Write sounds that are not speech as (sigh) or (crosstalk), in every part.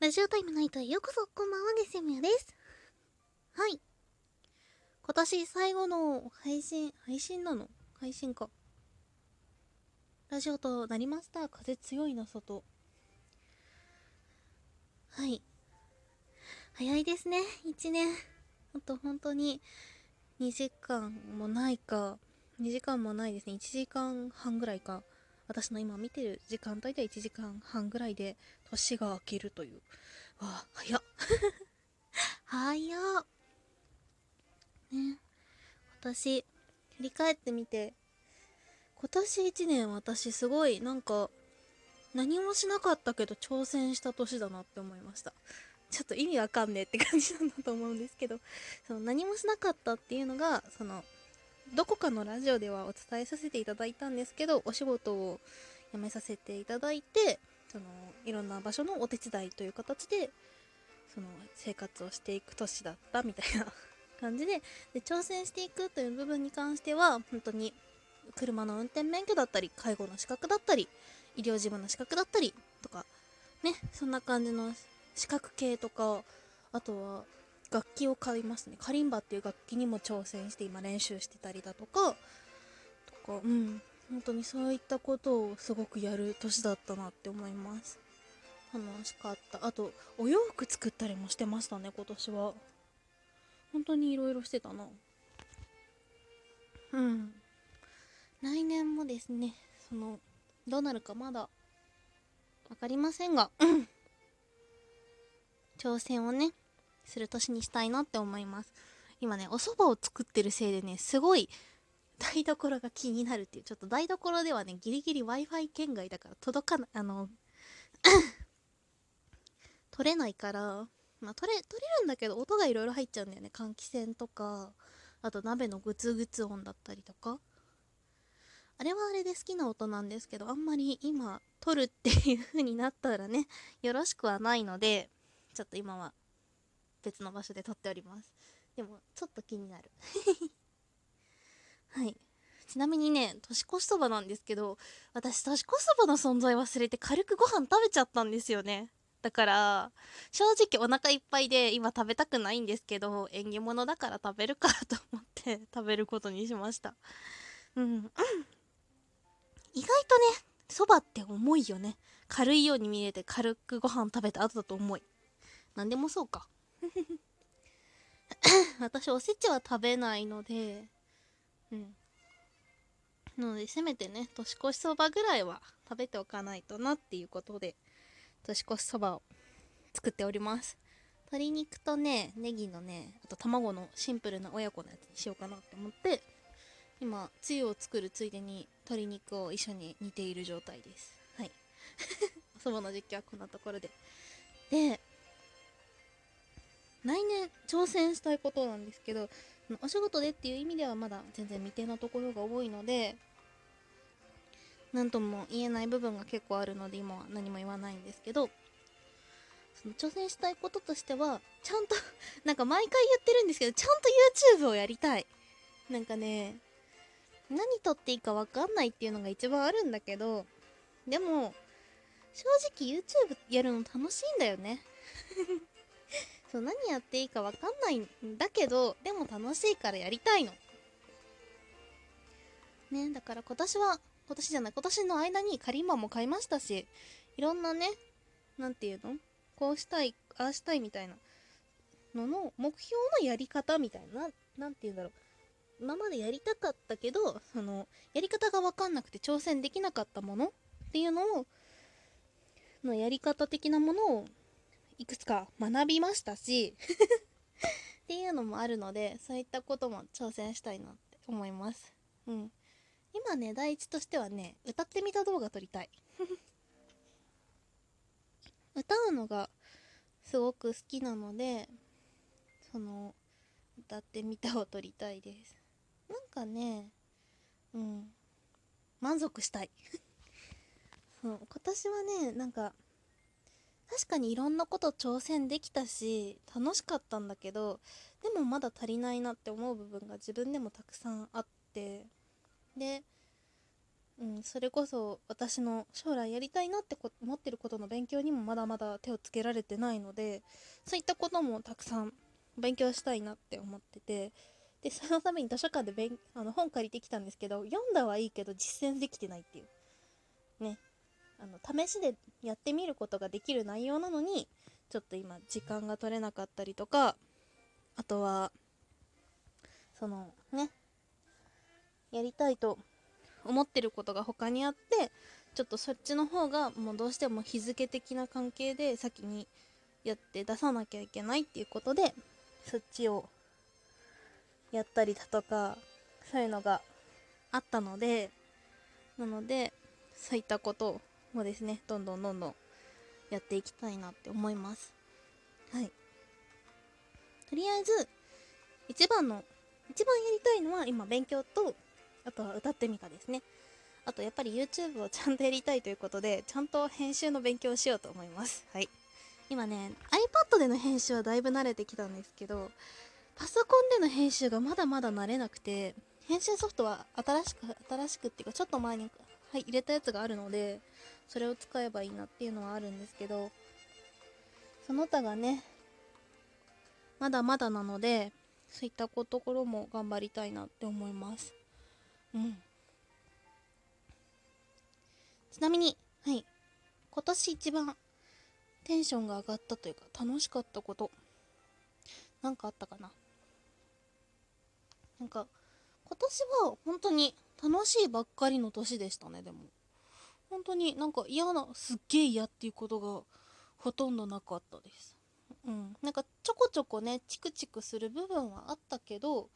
ラジオタイムナイトへようこそ、こんばんは、ゲセミヤです。はい。今年最後の配信、配信なの？配信か。ラジオとなりました。風強いな、外。はい。早いですね、1年。あと本当に2時間もないか、2時間もないですね。1時間半ぐらいか。私の今見てる時間帯では1時間半ぐらいで年が明けるという。わあ、早っ。(laughs) 早っ。ね。私、振り返ってみて、今年1年私すごいなんか何もしなかったけど挑戦した年だなって思いました。ちょっと意味わかんねえって感じなんだと思うんですけど、その何もしなかったっていうのが、その、どこかのラジオではお伝えさせていただいたんですけど、お仕事を辞めさせていただいて、その、いろんな場所のお手伝いという形で、その、生活をしていく年だったみたいな感じで、で、挑戦していくという部分に関しては、本当に、車の運転免許だったり、介護の資格だったり、医療事務の資格だったり、とか、ね、そんな感じの資格系とか、あとは、楽器を買いますね。カリンバっていう楽器にも挑戦して今練習してたりだとか、とか、うん。本当にそういったことをすごくやる年だったなって思います。楽しかった。あと、お洋服作ったりもしてましたね、今年は。本当にいろいろしてたな。うん。来年もですね、その、どうなるかまだ、わかりませんが、挑戦をね、する年にしたいなって思います。今ね、お蕎麦を作ってるせいでね、すごい (laughs) 台所が気になるっていう、ちょっと台所ではね、ギリギリ Wi-Fi 圏外だから届かない、あの、(coughs) 取れないから、まあ、取れ、取れるんだけど、音がいろいろ入っちゃうんだよね。換気扇とか、あと鍋のグツグツ音だったりとか。あれはあれで好きな音なんですけど、あんまり今、撮るっていう風になったらね、よろしくはないので、ちょっと今は別の場所で撮っております。でも、ちょっと気になる。(laughs) はい。ちなみにね、年越しそばなんですけど、私、年越しそばの存在忘れて軽くご飯食べちゃったんですよね。だから、正直お腹いっぱいで今食べたくないんですけど、縁起物だから食べるかと思って (laughs) 食べることにしました。うん。意外とね、そばって重いよね。軽いように見えて軽くご飯食べた後だと重い。なんでもそうか。(laughs) 私おせちは食べないので、うん。なので、せめてね、年越しそばぐらいは食べておかないとなっていうことで、年越しそばを作っております。鶏肉とね、ネギのね、あと卵のシンプルな親子のやつにしようかなって思って、今、つゆを作るついでに鶏肉を一緒に煮ている状態です。はい。お (laughs) そばの実況はこんなところで。で、来年挑戦したいことなんですけど、お仕事でっていう意味ではまだ全然未定なところが多いので、何とも言えない部分が結構あるので今は何も言わないんですけど、その挑戦したいこととしては、ちゃんと (laughs) なんか毎回言ってるんですけど、ちゃんと YouTube をやりたい。なんかね、何撮っていいかわかんないっていうのが一番あるんだけど、でも、正直 YouTube やるの楽しいんだよね。(laughs) そう、何やっていいかわかんないんだけど、でも楽しいからやりたいの。ね、だから今年は、今年じゃない、今年の間にカリンバも買いましたし、いろんなね、なんていうの？こうしたい、ああしたいみたいなのの目標のやり方みたいな、なんていうんだろう。今までやりたかったけど、その、やり方がわかんなくて挑戦できなかったものっていうのを、のやり方的なものをいくつか学びましたし (laughs) っていうのもあるのでそういったことも挑戦したいなって思います。うん。今ね第一としてはね歌ってみた動画撮りたい。(laughs) 歌うのがすごく好きなのでその歌ってみたを撮りたいです。なんかねうん。満足したい。(laughs) そう。今年はねなんか確かにいろんなこと挑戦できたし楽しかったんだけどでもまだ足りないなって思う部分が自分でもたくさんあってでうん、それこそ私の将来やりたいなって思ってることの勉強にもまだまだ手をつけられてないのでそういったこともたくさん勉強したいなって思っててでそのために図書館で勉あの本借りてきたんですけど読んだはいいけど実践できてないっていう。ね。あの試しでやってみることができる内容なのにちょっと今時間が取れなかったりとかあとはそのねやりたいと思ってることが他にあってちょっとそっちの方がもうどうしても日付的な関係で先にやって出さなきゃいけないっていうことでそっちをやったりだとかそういうのがあったのでなのでそういったことをもですねどんどんどんどんやっていきたいなって思います。はい。とりあえず一番の一番やりたいのは今勉強とあとは歌ってみたですね。あとやっぱり YouTube をちゃんとやりたいということでちゃんと編集の勉強をしようと思います。はい。今ね iPad での編集はだいぶ慣れてきたんですけどパソコンでの編集がまだまだ慣れなくて編集ソフトは新しく新しくっていうかちょっと前に、はい、入れたやつがあるのでそれを使えばいいなっていうのはあるんですけどその他がねまだまだなのでそういったところも頑張りたいなって思います。うん。ちなみにはい。今年一番テンションが上がったというか楽しかったこと何かあったかな？なんか今年は本当に楽しいばっかりの年でしたねでも。本当になんか嫌なすっげえ嫌っていうことがほとんどなかったです。うん。なんかちょこちょこねチクチクする部分はあったけど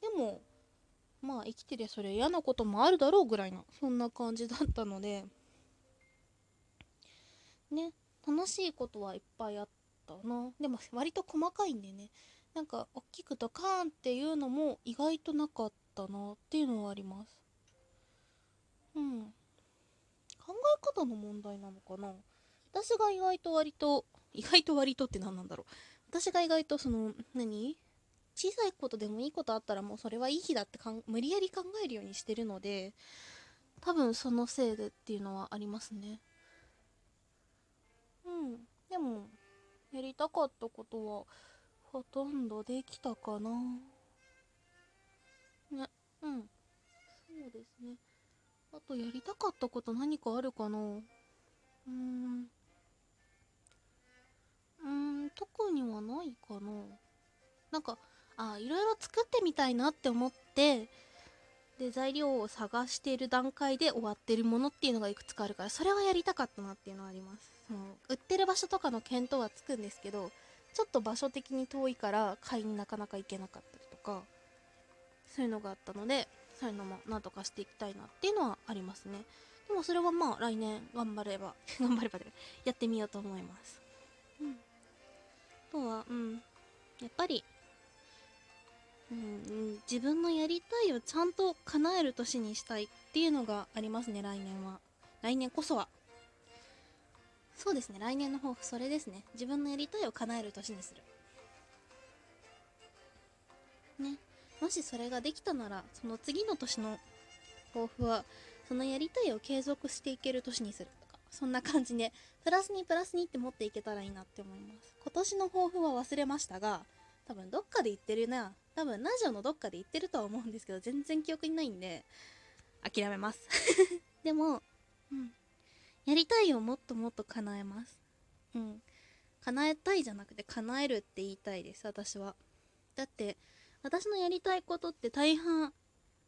でもまあ生きてりゃそれ嫌なこともあるだろうぐらいなそんな感じだったので。ね楽しいことはいっぱいあったな。でも割と細かいんでね。なんか大きくドカーンっていうのも意外となかったなっていうのはあります。うん。考え方の問題なのかな？私が意外と割と意外と割とって何なんだろう？私が意外とその何？小さいことでもいいことあったらもうそれはいい日だってかん無理やり考えるようにしてるので多分そのせいでっていうのはありますね。うん。でもやりたかったことはほとんどできたかな。ね。うん。そうですね。あとやりたかったこと何かあるかな？うーん。うーん。特にはないかな。なんかあいろいろ作ってみたいなって思ってで材料を探している段階で終わってるものっていうのがいくつかあるからそれはやりたかったなっていうのはあります。その売ってる場所とかの検討はつくんですけどちょっと場所的に遠いから買いになかなか行けなかったりとかそういうのがあったのでそういうのもなんとかしていきたいなっていうのはありますね。でもそれはまあ来年頑張れば (laughs) 頑張ればでやってみようと思います。うん。あとはうん。やっぱりうん、自分のやりたいをちゃんと叶える年にしたいっていうのがありますね来年は。来年こそは。そうですね来年の抱負それですね。自分のやりたいを叶える年にする。ねもしそれができたならその次の年の抱負はそのやりたいを継続していける年にするとかそんな感じでプラスにプラスにって持っていけたらいいなって思います。今年の抱負は忘れましたが多分どっかで言ってるな。多分ラジオのどっかで言ってるとは思うんですけど全然記憶にないんで諦めます。(laughs) でも、うん、やりたいをもっともっと叶えます。うん。叶えたいじゃなくて叶えるって言いたいです私は。だって私のやりたいことって大半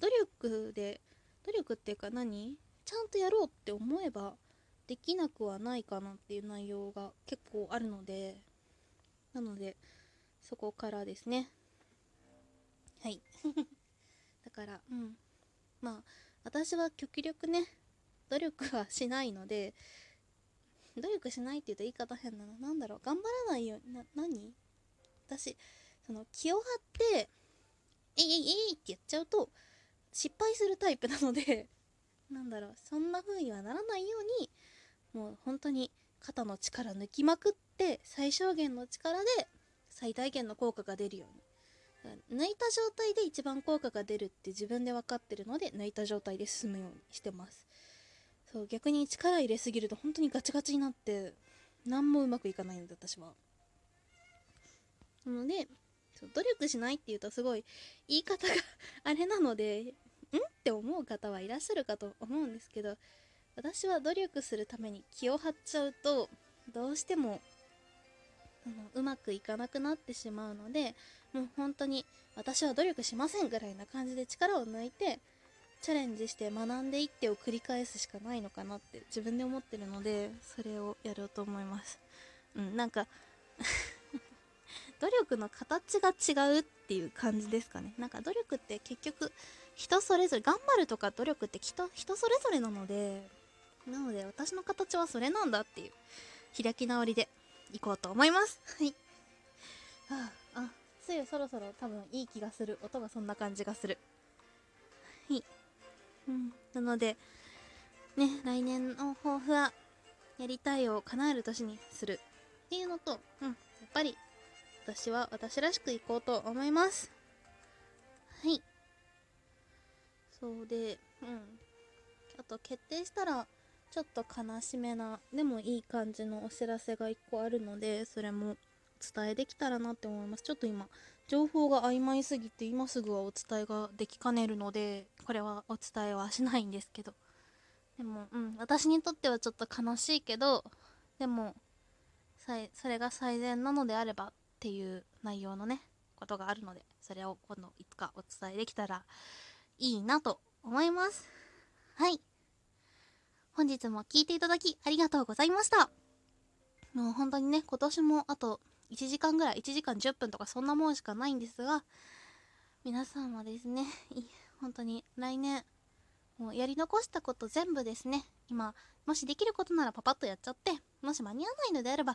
努力で努力っていうか何？ちゃんとやろうって思えばできなくはないかなっていう内容が結構あるのでなのでそこからですね。はい。(laughs) だからうん。まあ私は極力ね努力はしないので努力しないって言うと言い方変な。のなんだろう。頑張らないようにな何？私その気を張って「えいえいえい」ってやっちゃうと失敗するタイプなので (laughs) なんだろうそんな風にはならないようにもう本当に肩の力抜きまくって最小限の力で最大限の効果が出るように。抜いた状態で一番効果が出るって自分で分かってるので抜いた状態で進むようにしてます。そう逆に力入れすぎると本当にガチガチになって何もうまくいかないので私は。なのでそう努力しないっていうとすごい言い方が (laughs) あれなのでん？って思う方はいらっしゃるかと思うんですけど私は努力するために気を張っちゃうとどうしてもあのうまくいかなくなってしまうのでもう本当に私は努力しませんぐらいな感じで力を抜いてチャレンジして学んでいってを繰り返すしかないのかなって自分で思ってるのでそれをやろうと思います。うんなんか努力の形が違うっていう感じですかね。なんか努力って結局人それぞれ頑張るとか努力って人人それぞれなのでなので私の形はそれなんだっていう開き直りでいこうと思います。はい。ああついそろそろ多分いい気がする。音がそんな感じがする。はい。うん。なのでね来年の抱負はやりたいを叶える年にするっていうのとうんやっぱり私は私らしくいこうと思います。はい。そうでうん。あと決定したらちょっと悲しめなでもいい感じのお知らせが1個あるのでそれもお伝えできたらなって思います。ちょっと今情報が曖昧すぎて今すぐはお伝えができかねるのでこれはお伝えはしないんですけど。でもうん。私にとってはちょっと悲しいけどでもそれが最善なのであればっていう内容のねことがあるのでそれを今度いつかお伝えできたらいいなと思います。はい。本日も聴いていただきありがとうございました。もう本当にね今年もあと1時間ぐらい1時間10分とかそんなもんしかないんですが皆さんはですね (laughs) 本当に来年もうやり残したこと全部ですね今もしできることならパパッとやっちゃってもし間に合わないのであれば